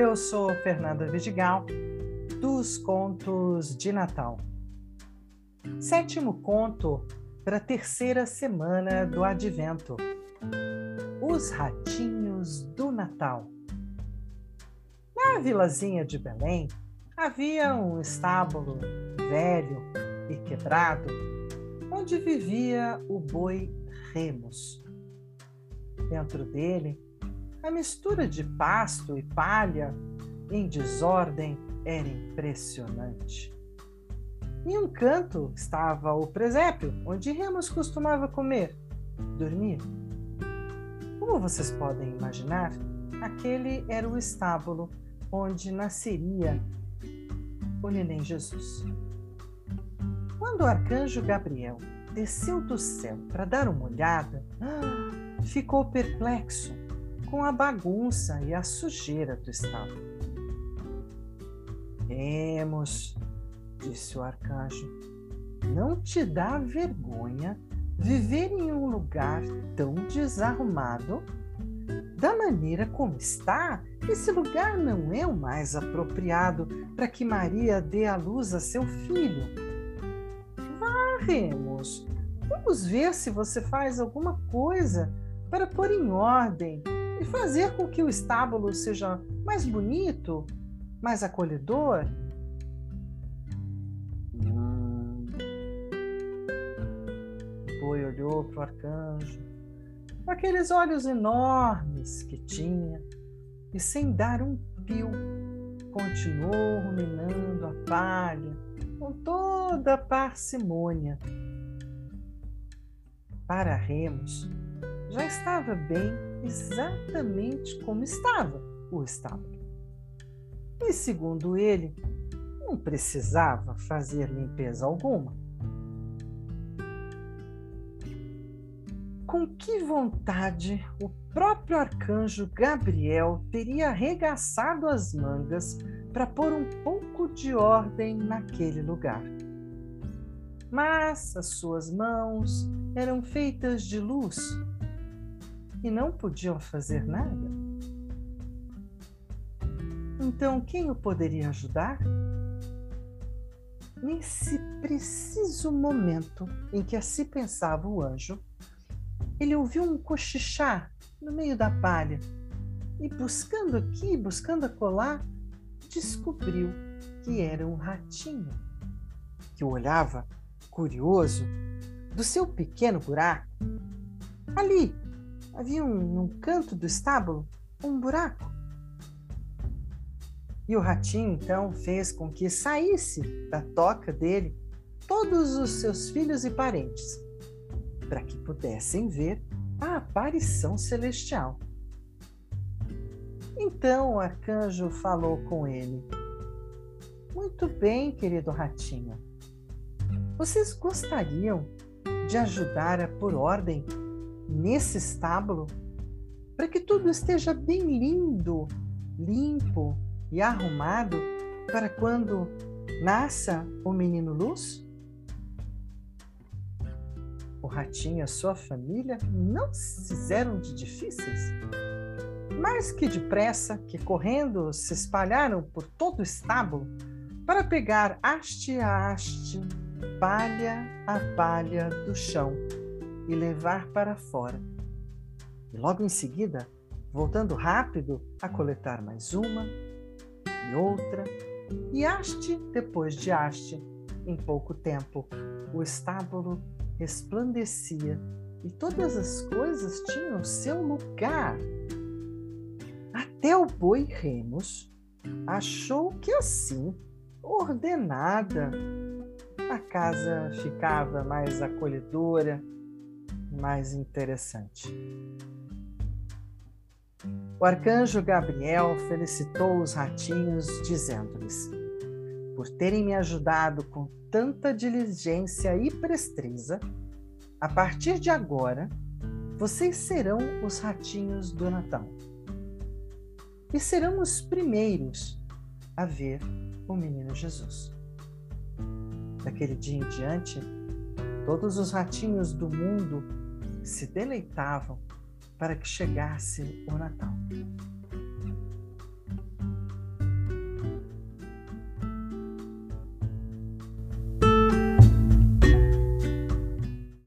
eu sou Fernanda Vidigal, dos Contos de Natal. Sétimo conto para a terceira semana do Advento. Os Ratinhos do Natal. Na vilazinha de Belém havia um estábulo velho e quebrado, onde vivia o boi Remus. Dentro dele a mistura de pasto e palha em desordem era impressionante. Em um canto estava o presépio, onde Remus costumava comer, dormir. Como vocês podem imaginar, aquele era o estábulo onde nasceria o neném Jesus. Quando o arcanjo Gabriel desceu do céu para dar uma olhada, ficou perplexo com a bagunça e a sujeira do estábulo. Temos, disse o arcanjo, não te dá vergonha viver em um lugar tão desarrumado? Da maneira como está, esse lugar não é o mais apropriado para que Maria dê à luz a seu filho. Varremos, vamos ver se você faz alguma coisa para pôr em ordem e fazer com que o estábulo seja mais bonito, mais acolhedor? Hum. O boi olhou para o arcanjo, com aqueles olhos enormes que tinha, e sem dar um pio, continuou ruminando a palha com toda a parcimônia. Para Remos, já estava bem exatamente como estava o estábulo. E segundo ele, não precisava fazer limpeza alguma. Com que vontade o próprio arcanjo Gabriel teria arregaçado as mangas para pôr um pouco de ordem naquele lugar. Mas as suas mãos eram feitas de luz e não podiam fazer nada. Então, quem o poderia ajudar? Nesse preciso momento em que assim pensava o anjo, ele ouviu um cochichar no meio da palha e, buscando aqui, buscando acolá, descobriu que era um ratinho que o olhava, curioso, do seu pequeno buraco. Ali, havia um, num canto do estábulo um buraco. E o ratinho então fez com que saísse da toca dele todos os seus filhos e parentes, para que pudessem ver a aparição celestial. Então o arcanjo falou com ele: Muito bem, querido ratinho. Vocês gostariam de ajudar a pôr ordem nesse estábulo para que tudo esteja bem lindo, limpo e arrumado para quando nasça o menino Luz? O ratinho e a sua família não se fizeram de difíceis. Mais que depressa, que correndo se espalharam por todo o estábulo para pegar haste a haste, palha a palha do chão e levar para fora. E logo em seguida, voltando rápido a coletar mais uma e outra, e haste depois de haste, em pouco tempo, o estábulo resplandecia e todas as coisas tinham seu lugar. Até o boi Remus achou que assim, ordenada, a casa ficava mais acolhedora mais interessante. O arcanjo Gabriel felicitou os ratinhos, dizendo-lhes: Por terem me ajudado com tanta diligência e presteza, a partir de agora, vocês serão os ratinhos do Natal. E serão os primeiros a ver o menino Jesus. Daquele dia em diante, todos os ratinhos do mundo se deleitavam para que chegasse o Natal.